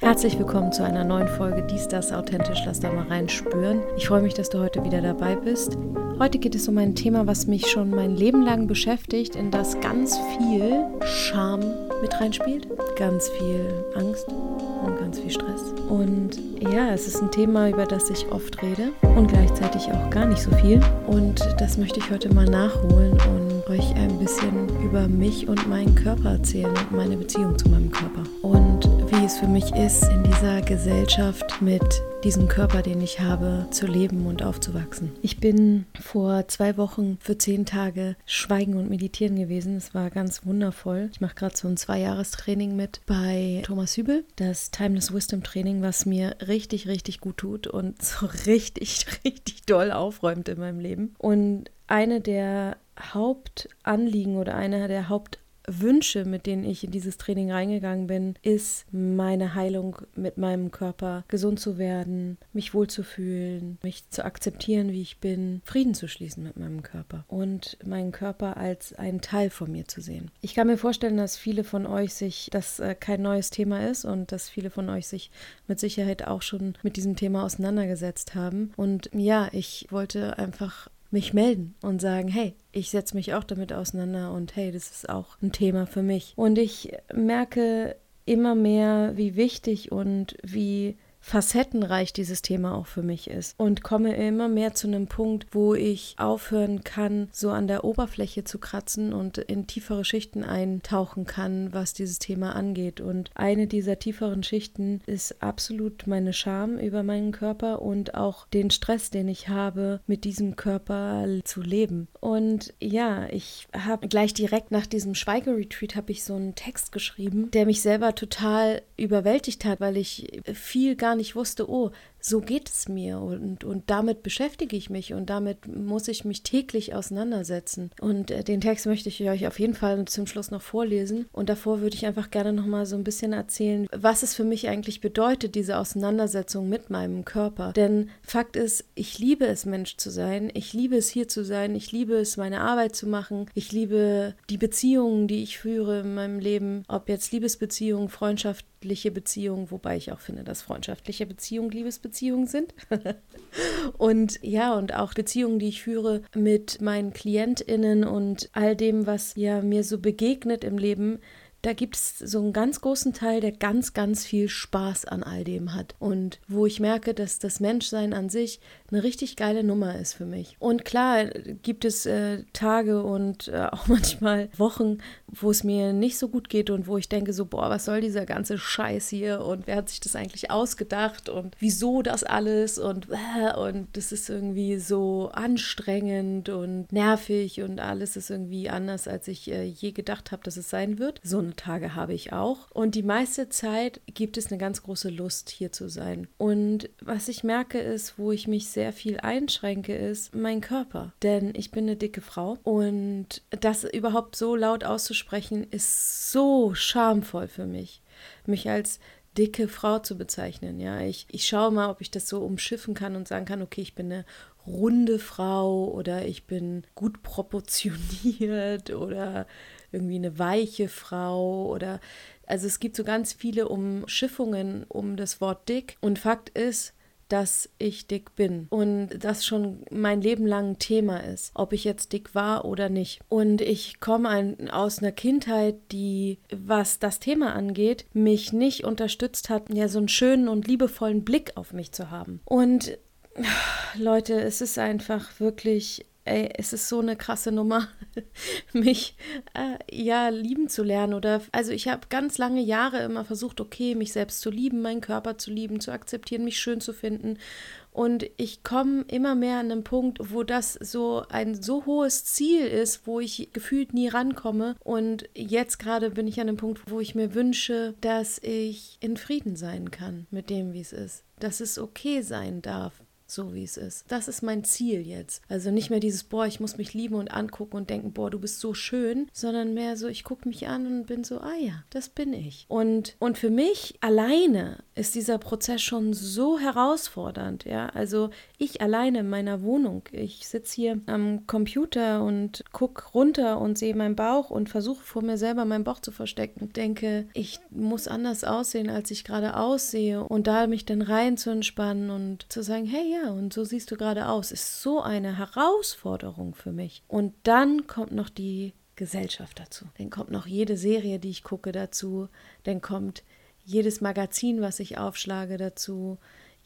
Herzlich willkommen zu einer neuen Folge Dies, das authentisch, lass da mal reinspüren. Ich freue mich, dass du heute wieder dabei bist. Heute geht es um ein Thema, was mich schon mein Leben lang beschäftigt, in das ganz viel Scham mit reinspielt, ganz viel Angst und ganz viel Stress. Und ja, es ist ein Thema, über das ich oft rede und gleichzeitig auch gar nicht so viel. Und das möchte ich heute mal nachholen und euch ein bisschen über mich und meinen Körper erzählen und meine Beziehung zu meinem Körper. Und es für mich ist, in dieser Gesellschaft mit diesem Körper, den ich habe, zu leben und aufzuwachsen. Ich bin vor zwei Wochen für zehn Tage Schweigen und Meditieren gewesen. Es war ganz wundervoll. Ich mache gerade so ein Zwei-Jahres-Training mit bei Thomas Hübel, das Timeless Wisdom Training, was mir richtig, richtig gut tut und so richtig, richtig doll aufräumt in meinem Leben. Und eine der Hauptanliegen oder einer der Haupt Wünsche, mit denen ich in dieses Training reingegangen bin, ist meine Heilung mit meinem Körper, gesund zu werden, mich wohlzufühlen, mich zu akzeptieren, wie ich bin, Frieden zu schließen mit meinem Körper und meinen Körper als einen Teil von mir zu sehen. Ich kann mir vorstellen, dass viele von euch sich, dass äh, kein neues Thema ist und dass viele von euch sich mit Sicherheit auch schon mit diesem Thema auseinandergesetzt haben. Und ja, ich wollte einfach mich melden und sagen, hey, ich setze mich auch damit auseinander und hey, das ist auch ein Thema für mich. Und ich merke immer mehr, wie wichtig und wie facettenreich dieses Thema auch für mich ist und komme immer mehr zu einem Punkt, wo ich aufhören kann, so an der Oberfläche zu kratzen und in tiefere Schichten eintauchen kann, was dieses Thema angeht. Und eine dieser tieferen Schichten ist absolut meine Scham über meinen Körper und auch den Stress, den ich habe, mit diesem Körper zu leben. Und ja, ich habe gleich direkt nach diesem Schweigeretreat habe ich so einen Text geschrieben, der mich selber total überwältigt hat, weil ich viel gar nicht wusste, oh, so geht es mir und, und damit beschäftige ich mich und damit muss ich mich täglich auseinandersetzen. Und äh, den Text möchte ich euch auf jeden Fall zum Schluss noch vorlesen. Und davor würde ich einfach gerne noch mal so ein bisschen erzählen, was es für mich eigentlich bedeutet, diese Auseinandersetzung mit meinem Körper. Denn Fakt ist, ich liebe es, Mensch zu sein, ich liebe es, hier zu sein, ich liebe es, meine Arbeit zu machen, ich liebe die Beziehungen, die ich führe in meinem Leben, ob jetzt Liebesbeziehungen, freundschaftliche Beziehungen, wobei ich auch finde, dass freundschaftliche Beziehungen Liebesbeziehungen Beziehungen sind. und ja, und auch Beziehungen, die ich führe mit meinen KlientInnen und all dem, was ja mir so begegnet im Leben, da gibt es so einen ganz großen Teil, der ganz, ganz viel Spaß an all dem hat. Und wo ich merke, dass das Menschsein an sich eine richtig geile Nummer ist für mich. Und klar gibt es äh, Tage und äh, auch manchmal Wochen, wo es mir nicht so gut geht und wo ich denke so, boah, was soll dieser ganze Scheiß hier und wer hat sich das eigentlich ausgedacht und wieso das alles und äh, und das ist irgendwie so anstrengend und nervig und alles ist irgendwie anders, als ich äh, je gedacht habe, dass es sein wird. So eine Tage habe ich auch. Und die meiste Zeit gibt es eine ganz große Lust, hier zu sein. Und was ich merke ist, wo ich mich sehr viel einschränke, ist mein Körper. Denn ich bin eine dicke Frau und das überhaupt so laut auszusprechen, ist so schamvoll für mich. Mich als dicke Frau zu bezeichnen. Ja, ich, ich schaue mal, ob ich das so umschiffen kann und sagen kann, okay, ich bin eine runde Frau oder ich bin gut proportioniert oder irgendwie eine weiche Frau oder also es gibt so ganz viele Umschiffungen um das Wort dick und Fakt ist, dass ich dick bin und das schon mein Leben lang ein Thema ist, ob ich jetzt dick war oder nicht. Und ich komme aus einer Kindheit, die, was das Thema angeht, mich nicht unterstützt hat, ja, so einen schönen und liebevollen Blick auf mich zu haben. Und Leute, es ist einfach wirklich ey, es ist so eine krasse Nummer, mich äh, ja lieben zu lernen. Oder also ich habe ganz lange Jahre immer versucht, okay, mich selbst zu lieben, meinen Körper zu lieben, zu akzeptieren, mich schön zu finden. Und ich komme immer mehr an einen Punkt, wo das so ein so hohes Ziel ist, wo ich gefühlt nie rankomme. Und jetzt gerade bin ich an einem Punkt, wo ich mir wünsche, dass ich in Frieden sein kann mit dem, wie es ist. Dass es okay sein darf, so wie es ist. Das ist mein Ziel jetzt. Also nicht mehr dieses, boah, ich muss mich lieben und angucken und denken, boah, du bist so schön, sondern mehr so, ich gucke mich an und bin so, ah ja, das bin ich. Und, und für mich alleine ist dieser Prozess schon so herausfordernd, ja. Also ich alleine in meiner Wohnung, ich sitze hier am Computer und gucke runter und sehe meinen Bauch und versuche vor mir selber meinen Bauch zu verstecken und denke, ich muss anders aussehen, als ich gerade aussehe und da mich dann rein zu entspannen und zu sagen, hey ja, und so siehst du gerade aus, ist so eine Herausforderung für mich. Und dann kommt noch die Gesellschaft dazu. Dann kommt noch jede Serie, die ich gucke dazu. Dann kommt jedes Magazin, was ich aufschlage dazu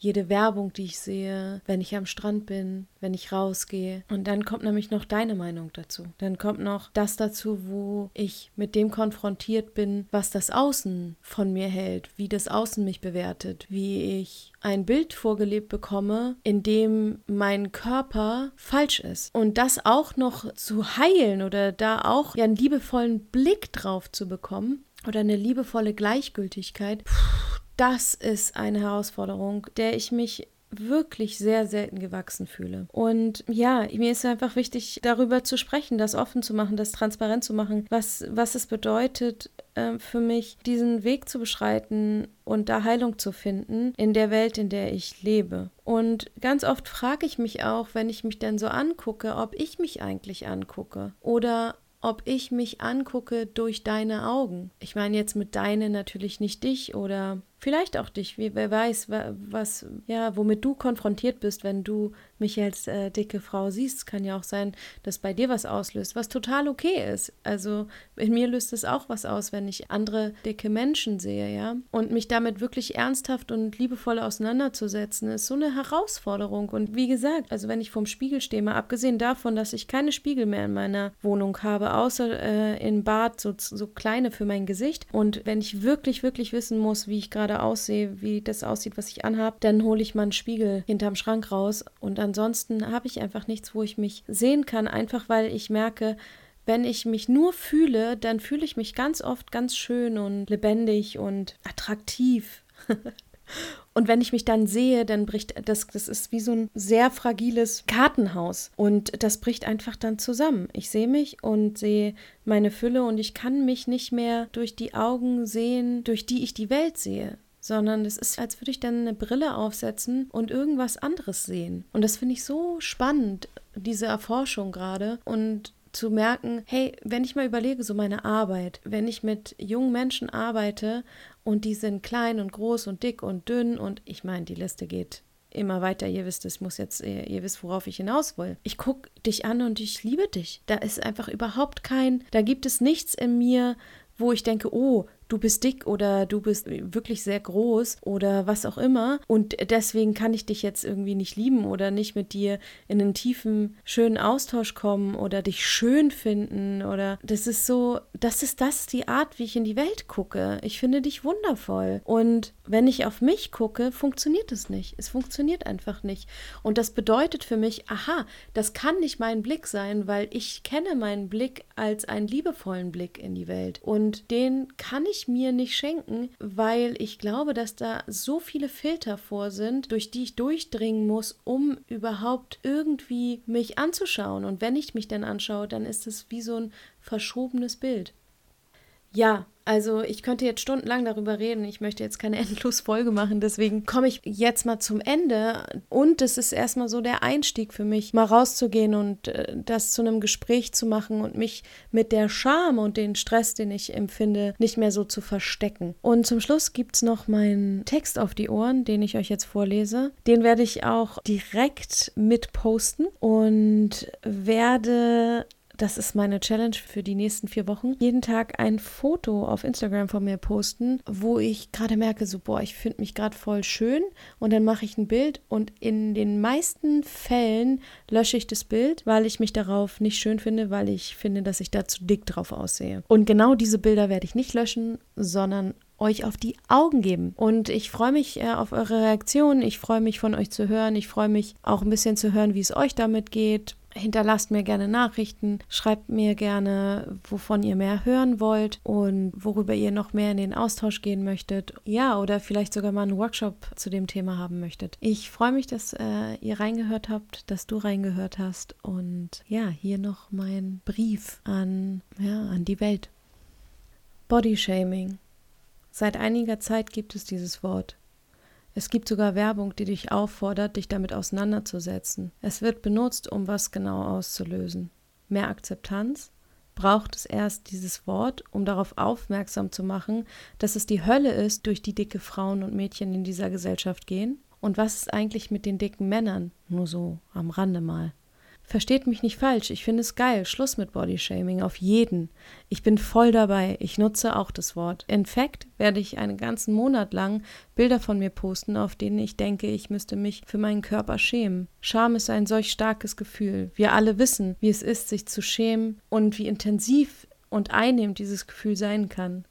jede Werbung, die ich sehe, wenn ich am Strand bin, wenn ich rausgehe. Und dann kommt nämlich noch deine Meinung dazu. Dann kommt noch das dazu, wo ich mit dem konfrontiert bin, was das Außen von mir hält, wie das Außen mich bewertet, wie ich ein Bild vorgelebt bekomme, in dem mein Körper falsch ist. Und das auch noch zu heilen oder da auch einen liebevollen Blick drauf zu bekommen oder eine liebevolle Gleichgültigkeit. Puh, das ist eine Herausforderung, der ich mich wirklich sehr selten gewachsen fühle. Und ja, mir ist einfach wichtig, darüber zu sprechen, das offen zu machen, das transparent zu machen, was, was es bedeutet äh, für mich, diesen Weg zu beschreiten und da Heilung zu finden in der Welt, in der ich lebe. Und ganz oft frage ich mich auch, wenn ich mich dann so angucke, ob ich mich eigentlich angucke oder ob ich mich angucke durch deine Augen. Ich meine jetzt mit deine natürlich nicht dich oder vielleicht auch dich, wer weiß, was, ja, womit du konfrontiert bist, wenn du mich als äh, dicke Frau siehst. Kann ja auch sein, dass bei dir was auslöst, was total okay ist. Also in mir löst es auch was aus, wenn ich andere dicke Menschen sehe, ja. Und mich damit wirklich ernsthaft und liebevoll auseinanderzusetzen, ist so eine Herausforderung. Und wie gesagt, also wenn ich vorm Spiegel stehe, mal abgesehen davon, dass ich keine Spiegel mehr in meiner Wohnung habe, außer äh, in Bad, so, so kleine für mein Gesicht. Und wenn ich wirklich, wirklich wissen muss, wie ich gerade gerade aussehe, wie das aussieht, was ich anhabe, dann hole ich mal einen Spiegel hinterm Schrank raus. Und ansonsten habe ich einfach nichts, wo ich mich sehen kann, einfach weil ich merke, wenn ich mich nur fühle, dann fühle ich mich ganz oft ganz schön und lebendig und attraktiv. Und wenn ich mich dann sehe, dann bricht das, das ist wie so ein sehr fragiles Kartenhaus. Und das bricht einfach dann zusammen. Ich sehe mich und sehe meine Fülle und ich kann mich nicht mehr durch die Augen sehen, durch die ich die Welt sehe sondern es ist, als würde ich dann eine Brille aufsetzen und irgendwas anderes sehen. Und das finde ich so spannend, diese Erforschung gerade. Und zu merken, hey, wenn ich mal überlege, so meine Arbeit, wenn ich mit jungen Menschen arbeite und die sind klein und groß und dick und dünn und ich meine, die Liste geht immer weiter. Ihr wisst, es muss jetzt, ihr wisst, worauf ich hinaus will. Ich gucke dich an und ich liebe dich. Da ist einfach überhaupt kein, da gibt es nichts in mir, wo ich denke, oh, du bist dick oder du bist wirklich sehr groß oder was auch immer und deswegen kann ich dich jetzt irgendwie nicht lieben oder nicht mit dir in einen tiefen, schönen Austausch kommen oder dich schön finden oder das ist so, das ist das die Art, wie ich in die Welt gucke. Ich finde dich wundervoll und wenn ich auf mich gucke, funktioniert es nicht. Es funktioniert einfach nicht und das bedeutet für mich, aha, das kann nicht mein Blick sein, weil ich kenne meinen Blick als einen liebevollen Blick in die Welt und den kann ich mir nicht schenken, weil ich glaube, dass da so viele Filter vor sind, durch die ich durchdringen muss, um überhaupt irgendwie mich anzuschauen. Und wenn ich mich dann anschaue, dann ist es wie so ein verschobenes Bild. Ja, also ich könnte jetzt stundenlang darüber reden. Ich möchte jetzt keine endlos Folge machen. Deswegen komme ich jetzt mal zum Ende. Und es ist erstmal so der Einstieg für mich, mal rauszugehen und äh, das zu einem Gespräch zu machen und mich mit der Scham und den Stress, den ich empfinde, nicht mehr so zu verstecken. Und zum Schluss gibt es noch meinen Text auf die Ohren, den ich euch jetzt vorlese. Den werde ich auch direkt mit posten und werde das ist meine Challenge für die nächsten vier Wochen, jeden Tag ein Foto auf Instagram von mir posten, wo ich gerade merke, so, boah, ich finde mich gerade voll schön und dann mache ich ein Bild und in den meisten Fällen lösche ich das Bild, weil ich mich darauf nicht schön finde, weil ich finde, dass ich da zu dick drauf aussehe. Und genau diese Bilder werde ich nicht löschen, sondern euch auf die Augen geben. Und ich freue mich äh, auf eure Reaktionen. Ich freue mich von euch zu hören. Ich freue mich auch ein bisschen zu hören, wie es euch damit geht Hinterlasst mir gerne Nachrichten, schreibt mir gerne, wovon ihr mehr hören wollt und worüber ihr noch mehr in den Austausch gehen möchtet. Ja, oder vielleicht sogar mal einen Workshop zu dem Thema haben möchtet. Ich freue mich, dass äh, ihr reingehört habt, dass du reingehört hast und ja, hier noch mein Brief an, ja, an die Welt. Bodyshaming. Seit einiger Zeit gibt es dieses Wort. Es gibt sogar Werbung, die dich auffordert, dich damit auseinanderzusetzen. Es wird benutzt, um was genau auszulösen. Mehr Akzeptanz? Braucht es erst dieses Wort, um darauf aufmerksam zu machen, dass es die Hölle ist, durch die dicke Frauen und Mädchen in dieser Gesellschaft gehen? Und was ist eigentlich mit den dicken Männern? Nur so am Rande mal. Versteht mich nicht falsch, ich finde es geil. Schluss mit Bodyshaming, auf jeden. Ich bin voll dabei. Ich nutze auch das Wort. In fact werde ich einen ganzen Monat lang Bilder von mir posten, auf denen ich denke, ich müsste mich für meinen Körper schämen. Scham ist ein solch starkes Gefühl. Wir alle wissen, wie es ist, sich zu schämen und wie intensiv und einnehmend dieses Gefühl sein kann.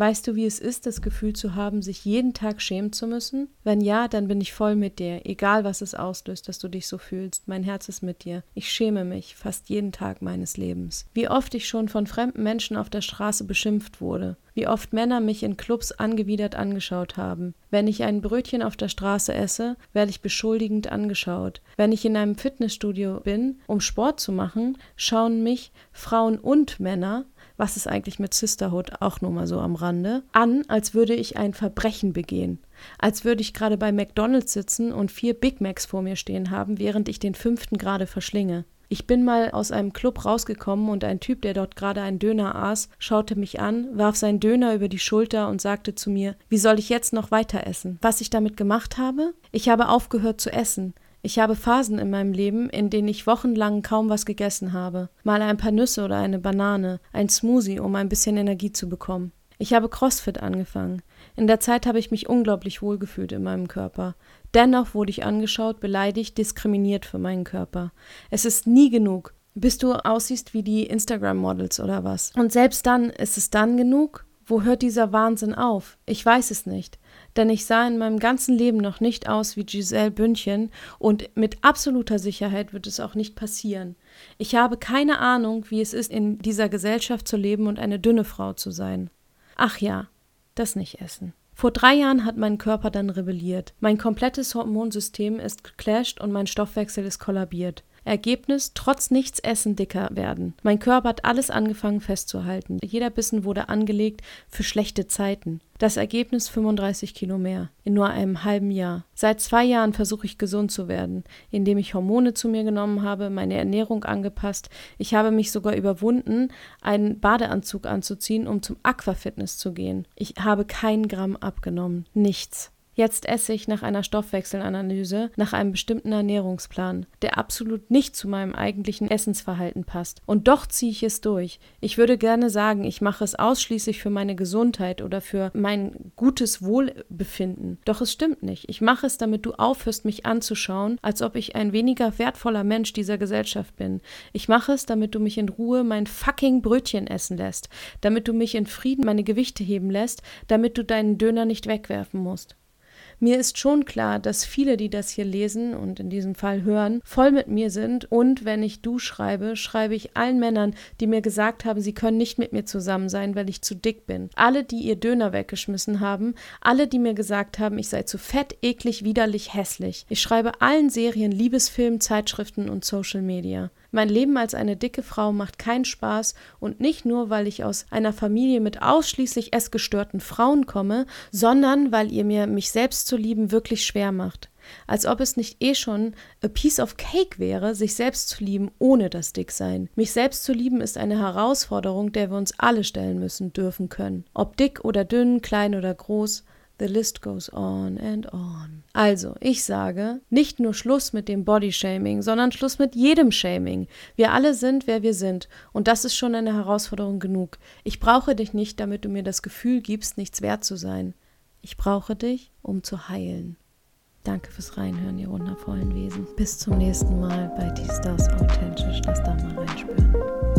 Weißt du, wie es ist, das Gefühl zu haben, sich jeden Tag schämen zu müssen? Wenn ja, dann bin ich voll mit dir, egal was es auslöst, dass du dich so fühlst. Mein Herz ist mit dir. Ich schäme mich fast jeden Tag meines Lebens. Wie oft ich schon von fremden Menschen auf der Straße beschimpft wurde. Wie oft Männer mich in Clubs angewidert angeschaut haben. Wenn ich ein Brötchen auf der Straße esse, werde ich beschuldigend angeschaut. Wenn ich in einem Fitnessstudio bin, um Sport zu machen, schauen mich Frauen und Männer was ist eigentlich mit Sisterhood, auch nur mal so am Rande, an, als würde ich ein Verbrechen begehen. Als würde ich gerade bei McDonalds sitzen und vier Big Macs vor mir stehen haben, während ich den fünften gerade verschlinge. Ich bin mal aus einem Club rausgekommen und ein Typ, der dort gerade einen Döner aß, schaute mich an, warf seinen Döner über die Schulter und sagte zu mir, wie soll ich jetzt noch weiter essen? Was ich damit gemacht habe? Ich habe aufgehört zu essen. Ich habe Phasen in meinem Leben, in denen ich wochenlang kaum was gegessen habe. Mal ein paar Nüsse oder eine Banane, ein Smoothie, um ein bisschen Energie zu bekommen. Ich habe CrossFit angefangen. In der Zeit habe ich mich unglaublich wohlgefühlt in meinem Körper. Dennoch wurde ich angeschaut, beleidigt, diskriminiert für meinen Körper. Es ist nie genug, bis du aussiehst wie die Instagram-Models oder was. Und selbst dann ist es dann genug? Wo hört dieser Wahnsinn auf? Ich weiß es nicht denn ich sah in meinem ganzen Leben noch nicht aus wie Giselle Bündchen und mit absoluter Sicherheit wird es auch nicht passieren. Ich habe keine Ahnung, wie es ist, in dieser Gesellschaft zu leben und eine dünne Frau zu sein. Ach ja, das nicht essen. Vor drei Jahren hat mein Körper dann rebelliert. Mein komplettes Hormonsystem ist geclasht und mein Stoffwechsel ist kollabiert. Ergebnis, trotz nichts essen dicker werden. Mein Körper hat alles angefangen festzuhalten. Jeder Bissen wurde angelegt für schlechte Zeiten. Das Ergebnis 35 Kilo mehr in nur einem halben Jahr. Seit zwei Jahren versuche ich gesund zu werden, indem ich Hormone zu mir genommen habe, meine Ernährung angepasst. Ich habe mich sogar überwunden, einen Badeanzug anzuziehen, um zum Aquafitness zu gehen. Ich habe kein Gramm abgenommen. Nichts. Jetzt esse ich nach einer Stoffwechselanalyse nach einem bestimmten Ernährungsplan, der absolut nicht zu meinem eigentlichen Essensverhalten passt. Und doch ziehe ich es durch. Ich würde gerne sagen, ich mache es ausschließlich für meine Gesundheit oder für mein gutes Wohlbefinden. Doch es stimmt nicht. Ich mache es, damit du aufhörst, mich anzuschauen, als ob ich ein weniger wertvoller Mensch dieser Gesellschaft bin. Ich mache es, damit du mich in Ruhe mein fucking Brötchen essen lässt, damit du mich in Frieden meine Gewichte heben lässt, damit du deinen Döner nicht wegwerfen musst. Mir ist schon klar, dass viele, die das hier lesen und in diesem Fall hören, voll mit mir sind und wenn ich du schreibe, schreibe ich allen Männern, die mir gesagt haben, sie können nicht mit mir zusammen sein, weil ich zu dick bin. Alle, die ihr Döner weggeschmissen haben, alle, die mir gesagt haben, ich sei zu fett, eklig, widerlich, hässlich. Ich schreibe allen Serien, Liebesfilmen, Zeitschriften und Social Media. Mein Leben als eine dicke Frau macht keinen Spaß und nicht nur, weil ich aus einer Familie mit ausschließlich essgestörten Frauen komme, sondern weil ihr mir mich selbst zu lieben wirklich schwer macht. Als ob es nicht eh schon a piece of cake wäre, sich selbst zu lieben ohne das Dicksein. Mich selbst zu lieben ist eine Herausforderung, der wir uns alle stellen müssen, dürfen können. Ob dick oder dünn, klein oder groß, The list goes on and on. Also, ich sage, nicht nur Schluss mit dem Bodyshaming, sondern Schluss mit jedem Shaming. Wir alle sind, wer wir sind. Und das ist schon eine Herausforderung genug. Ich brauche dich nicht, damit du mir das Gefühl gibst, nichts wert zu sein. Ich brauche dich, um zu heilen. Danke fürs Reinhören, ihr wundervollen Wesen. Bis zum nächsten Mal bei Die Stars Authentisch. Lass da mal reinspüren.